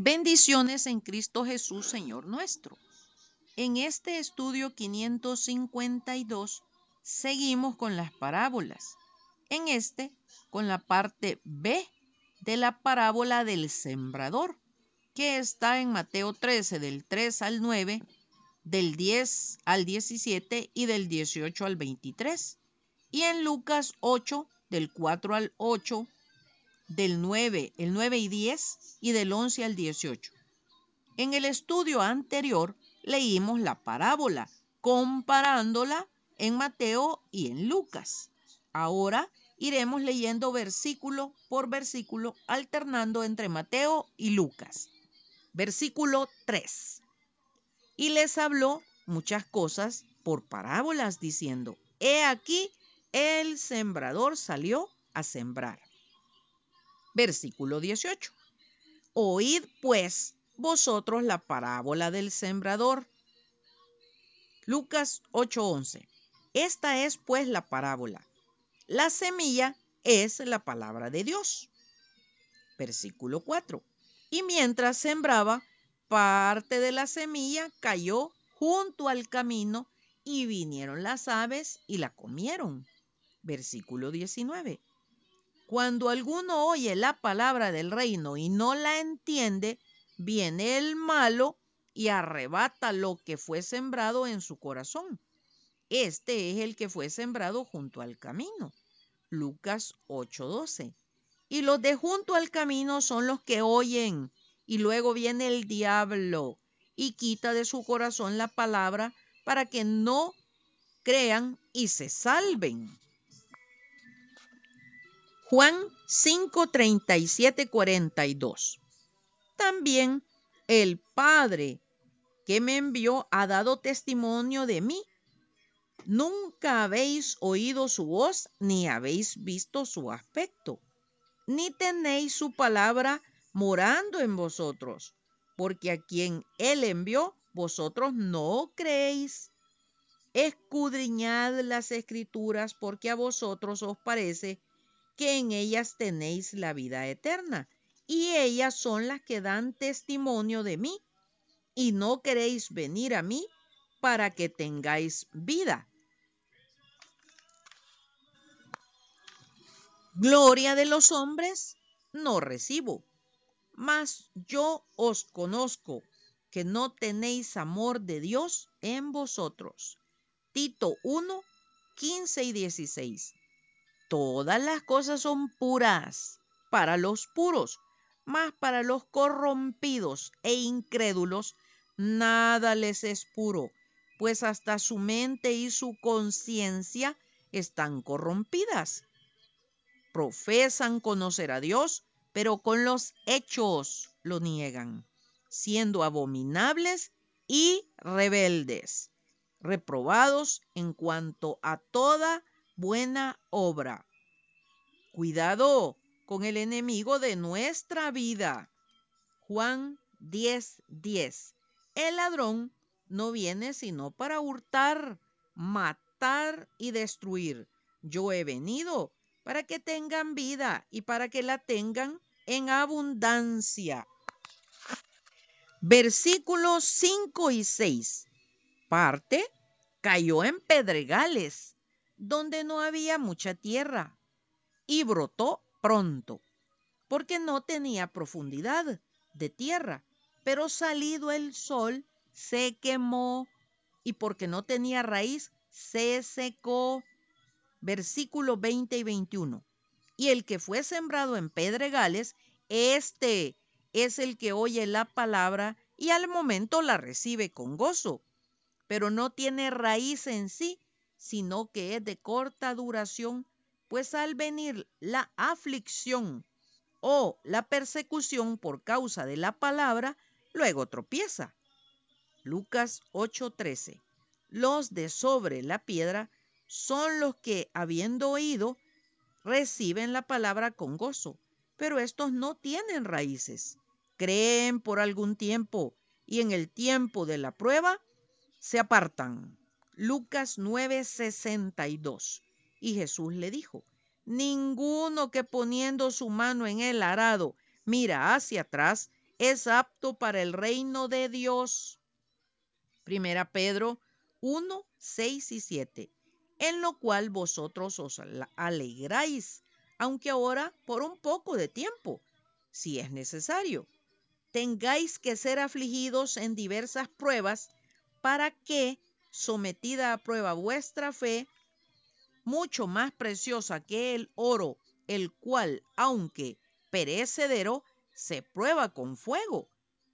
Bendiciones en Cristo Jesús, Señor nuestro. En este estudio 552 seguimos con las parábolas. En este, con la parte B de la parábola del sembrador, que está en Mateo 13 del 3 al 9, del 10 al 17 y del 18 al 23, y en Lucas 8 del 4 al 8 del 9, el 9 y 10 y del 11 al 18. En el estudio anterior leímos la parábola comparándola en Mateo y en Lucas. Ahora iremos leyendo versículo por versículo alternando entre Mateo y Lucas. Versículo 3. Y les habló muchas cosas por parábolas diciendo, he aquí el sembrador salió a sembrar. Versículo 18. Oíd pues vosotros la parábola del sembrador. Lucas 8:11. Esta es pues la parábola. La semilla es la palabra de Dios. Versículo 4. Y mientras sembraba, parte de la semilla cayó junto al camino y vinieron las aves y la comieron. Versículo 19. Cuando alguno oye la palabra del reino y no la entiende, viene el malo y arrebata lo que fue sembrado en su corazón. Este es el que fue sembrado junto al camino. Lucas 8:12. Y los de junto al camino son los que oyen, y luego viene el diablo y quita de su corazón la palabra para que no crean y se salven. Juan 5, 37, 42. También el Padre que me envió ha dado testimonio de mí. Nunca habéis oído su voz, ni habéis visto su aspecto, ni tenéis su palabra morando en vosotros, porque a quien él envió, vosotros no creéis. Escudriñad las escrituras, porque a vosotros os parece que en ellas tenéis la vida eterna, y ellas son las que dan testimonio de mí, y no queréis venir a mí para que tengáis vida. Gloria de los hombres no recibo, mas yo os conozco que no tenéis amor de Dios en vosotros. Tito 1, 15 y 16. Todas las cosas son puras para los puros, mas para los corrompidos e incrédulos nada les es puro, pues hasta su mente y su conciencia están corrompidas. Profesan conocer a Dios, pero con los hechos lo niegan, siendo abominables y rebeldes, reprobados en cuanto a toda buena obra. Cuidado con el enemigo de nuestra vida. Juan 10:10. 10. El ladrón no viene sino para hurtar, matar y destruir. Yo he venido para que tengan vida y para que la tengan en abundancia. Versículos 5 y 6. Parte cayó en pedregales donde no había mucha tierra, y brotó pronto, porque no tenía profundidad de tierra, pero salido el sol se quemó, y porque no tenía raíz se secó. Versículo 20 y 21. Y el que fue sembrado en pedregales, este es el que oye la palabra y al momento la recibe con gozo, pero no tiene raíz en sí, sino que es de corta duración, pues al venir la aflicción o la persecución por causa de la palabra, luego tropieza. Lucas 8:13. Los de sobre la piedra son los que, habiendo oído, reciben la palabra con gozo, pero estos no tienen raíces. Creen por algún tiempo y en el tiempo de la prueba se apartan. Lucas 9:62. Y Jesús le dijo, ninguno que poniendo su mano en el arado mira hacia atrás es apto para el reino de Dios. Primera Pedro 1, 6 y 7, en lo cual vosotros os alegráis, aunque ahora por un poco de tiempo, si es necesario, tengáis que ser afligidos en diversas pruebas, para que, sometida a prueba vuestra fe, mucho más preciosa que el oro, el cual, aunque perecedero, se prueba con fuego,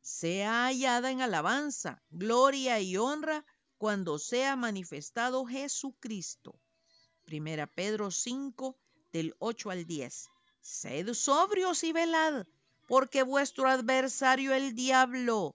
sea hallada en alabanza, gloria y honra cuando sea manifestado Jesucristo. Primera Pedro 5, del 8 al 10. Sed sobrios y velad, porque vuestro adversario el diablo,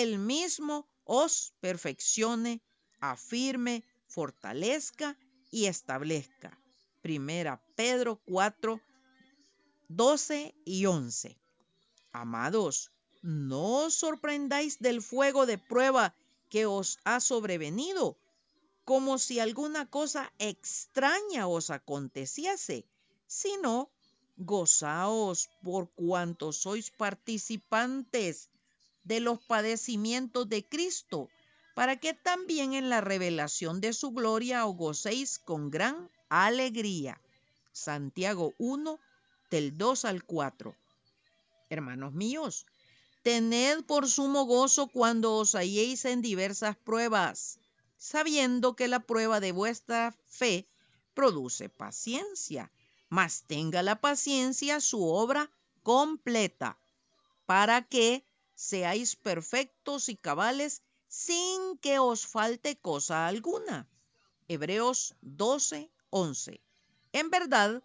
él mismo os perfeccione, afirme, fortalezca y establezca. Primera Pedro 4, 12 y 11. Amados, no os sorprendáis del fuego de prueba que os ha sobrevenido, como si alguna cosa extraña os aconteciese, sino gozaos por cuanto sois participantes de los padecimientos de Cristo, para que también en la revelación de su gloria os gocéis con gran alegría. Santiago 1, del 2 al 4. Hermanos míos, tened por sumo gozo cuando os halléis en diversas pruebas, sabiendo que la prueba de vuestra fe produce paciencia, mas tenga la paciencia su obra completa, para que seáis perfectos y cabales sin que os falte cosa alguna. Hebreos 12, 11. En verdad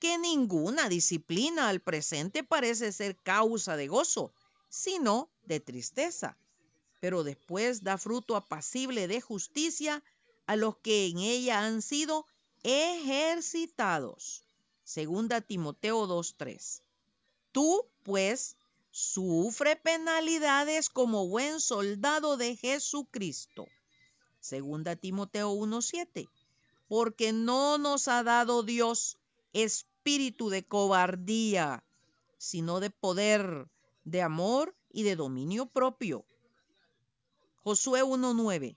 que ninguna disciplina al presente parece ser causa de gozo, sino de tristeza, pero después da fruto apacible de justicia a los que en ella han sido ejercitados. Segunda Timoteo 2.3. Tú, pues, sufre penalidades como buen soldado de Jesucristo. Segunda Timoteo 1.7. Porque no nos ha dado Dios espíritu de cobardía, sino de poder, de amor y de dominio propio. Josué 1.9.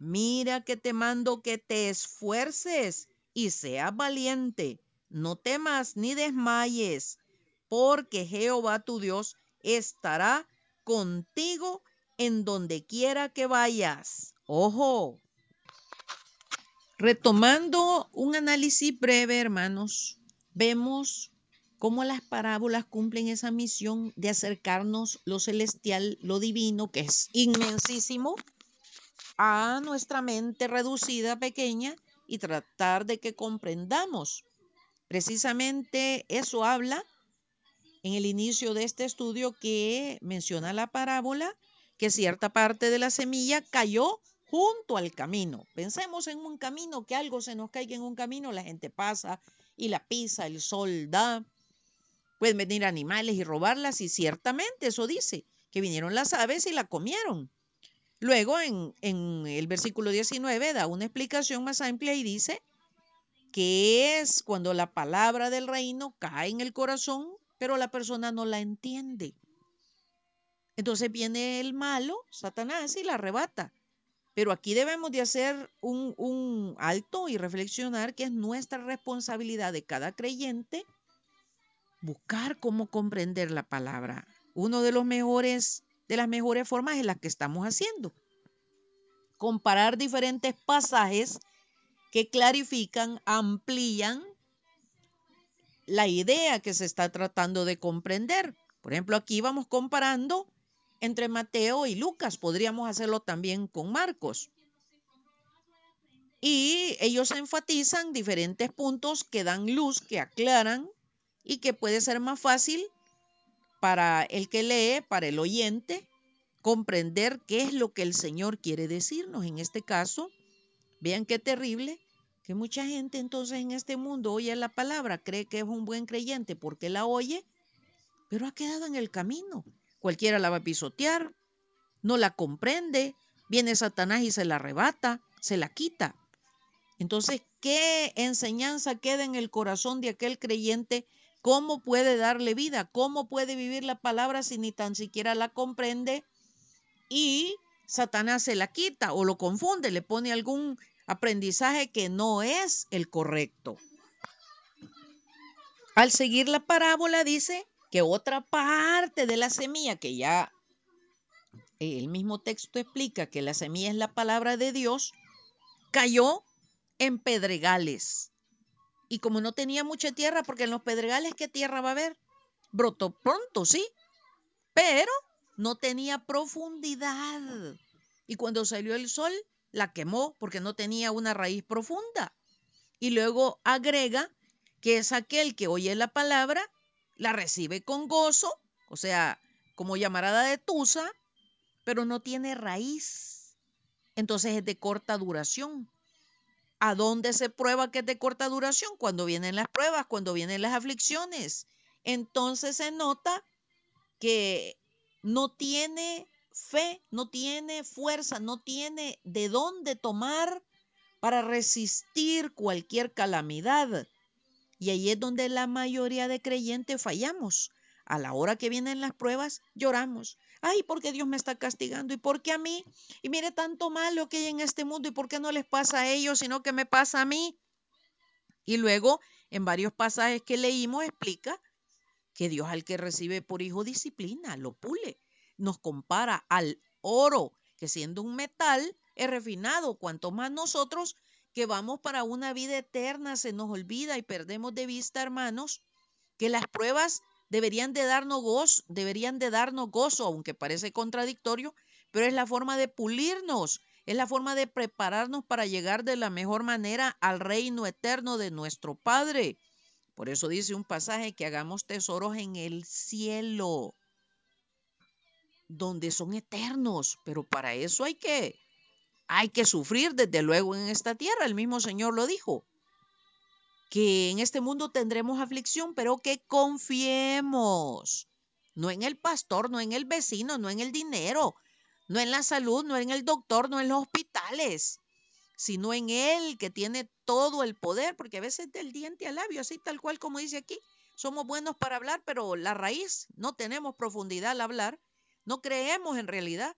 Mira que te mando que te esfuerces y seas valiente. No temas ni desmayes porque Jehová tu Dios estará contigo en donde quiera que vayas. Ojo. Retomando un análisis breve, hermanos, vemos cómo las parábolas cumplen esa misión de acercarnos lo celestial, lo divino, que es inmensísimo, a nuestra mente reducida, pequeña, y tratar de que comprendamos. Precisamente eso habla en el inicio de este estudio que menciona la parábola que cierta parte de la semilla cayó junto al camino. Pensemos en un camino, que algo se nos caiga en un camino, la gente pasa y la pisa, el sol da. Pueden venir animales y robarlas y ciertamente eso dice, que vinieron las aves y la comieron. Luego en, en el versículo 19 da una explicación más amplia y dice que es cuando la palabra del reino cae en el corazón pero la persona no la entiende. Entonces viene el malo, Satanás, y la arrebata. Pero aquí debemos de hacer un, un, alto y reflexionar que es nuestra responsabilidad de cada creyente buscar cómo comprender la palabra. Uno de los mejores, de las mejores formas es la que estamos haciendo. Comparar diferentes pasajes que clarifican, amplían la idea que se está tratando de comprender. Por ejemplo, aquí vamos comparando entre Mateo y Lucas. Podríamos hacerlo también con Marcos. Y ellos enfatizan diferentes puntos que dan luz, que aclaran y que puede ser más fácil para el que lee, para el oyente, comprender qué es lo que el Señor quiere decirnos. En este caso, vean qué terrible que mucha gente entonces en este mundo oye la palabra, cree que es un buen creyente porque la oye, pero ha quedado en el camino. Cualquiera la va a pisotear, no la comprende, viene Satanás y se la arrebata, se la quita. Entonces, ¿qué enseñanza queda en el corazón de aquel creyente? ¿Cómo puede darle vida? ¿Cómo puede vivir la palabra si ni tan siquiera la comprende? Y Satanás se la quita o lo confunde, le pone algún aprendizaje que no es el correcto. Al seguir la parábola dice que otra parte de la semilla, que ya el mismo texto explica que la semilla es la palabra de Dios, cayó en pedregales. Y como no tenía mucha tierra, porque en los pedregales, ¿qué tierra va a haber? Brotó pronto, sí, pero no tenía profundidad. Y cuando salió el sol, la quemó porque no tenía una raíz profunda. Y luego agrega que es aquel que oye la palabra, la recibe con gozo, o sea, como llamarada de tusa, pero no tiene raíz. Entonces es de corta duración. ¿A dónde se prueba que es de corta duración? Cuando vienen las pruebas, cuando vienen las aflicciones. Entonces se nota que no tiene fe, no tiene fuerza, no tiene de dónde tomar para resistir cualquier calamidad. Y ahí es donde la mayoría de creyentes fallamos. A la hora que vienen las pruebas, lloramos. Ay, ¿por qué Dios me está castigando? ¿Y por qué a mí? Y mire tanto malo que hay en este mundo. ¿Y por qué no les pasa a ellos, sino que me pasa a mí? Y luego, en varios pasajes que leímos, explica que Dios al que recibe por hijo disciplina, lo pule nos compara al oro, que siendo un metal es refinado, cuanto más nosotros que vamos para una vida eterna se nos olvida y perdemos de vista, hermanos, que las pruebas deberían de darnos gozo, deberían de darnos gozo, aunque parece contradictorio, pero es la forma de pulirnos, es la forma de prepararnos para llegar de la mejor manera al reino eterno de nuestro Padre. Por eso dice un pasaje que hagamos tesoros en el cielo donde son eternos, pero para eso hay que hay que sufrir desde luego en esta tierra, el mismo Señor lo dijo. Que en este mundo tendremos aflicción, pero que confiemos. No en el pastor, no en el vecino, no en el dinero, no en la salud, no en el doctor, no en los hospitales, sino en Él que tiene todo el poder, porque a veces del diente al labio, así tal cual como dice aquí, somos buenos para hablar, pero la raíz no tenemos profundidad al hablar no creemos en realidad.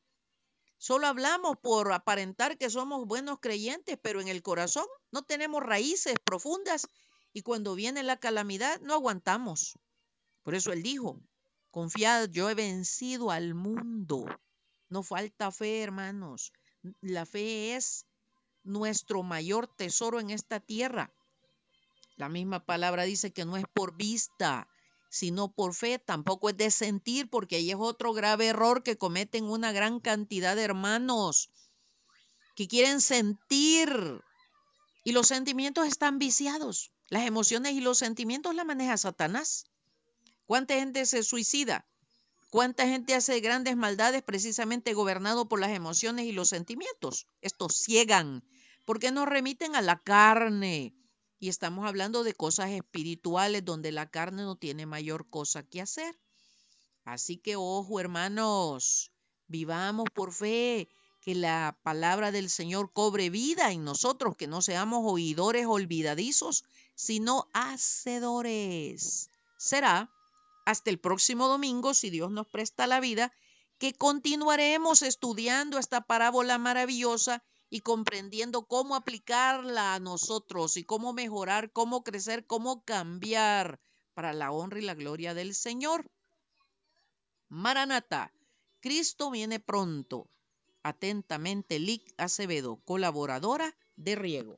Solo hablamos por aparentar que somos buenos creyentes, pero en el corazón no tenemos raíces profundas y cuando viene la calamidad no aguantamos. Por eso él dijo, confiad, yo he vencido al mundo. No falta fe, hermanos. La fe es nuestro mayor tesoro en esta tierra. La misma palabra dice que no es por vista, sino por fe, tampoco es de sentir, porque ahí es otro grave error que cometen una gran cantidad de hermanos que quieren sentir y los sentimientos están viciados. Las emociones y los sentimientos la maneja Satanás. ¿Cuánta gente se suicida? ¿Cuánta gente hace grandes maldades precisamente gobernado por las emociones y los sentimientos? Estos ciegan porque nos remiten a la carne, y estamos hablando de cosas espirituales donde la carne no tiene mayor cosa que hacer. Así que ojo, hermanos, vivamos por fe, que la palabra del Señor cobre vida en nosotros, que no seamos oidores olvidadizos, sino hacedores. Será hasta el próximo domingo, si Dios nos presta la vida, que continuaremos estudiando esta parábola maravillosa y comprendiendo cómo aplicarla a nosotros y cómo mejorar, cómo crecer, cómo cambiar para la honra y la gloria del Señor. Maranata, Cristo viene pronto. Atentamente, Lic Acevedo, colaboradora de Riego.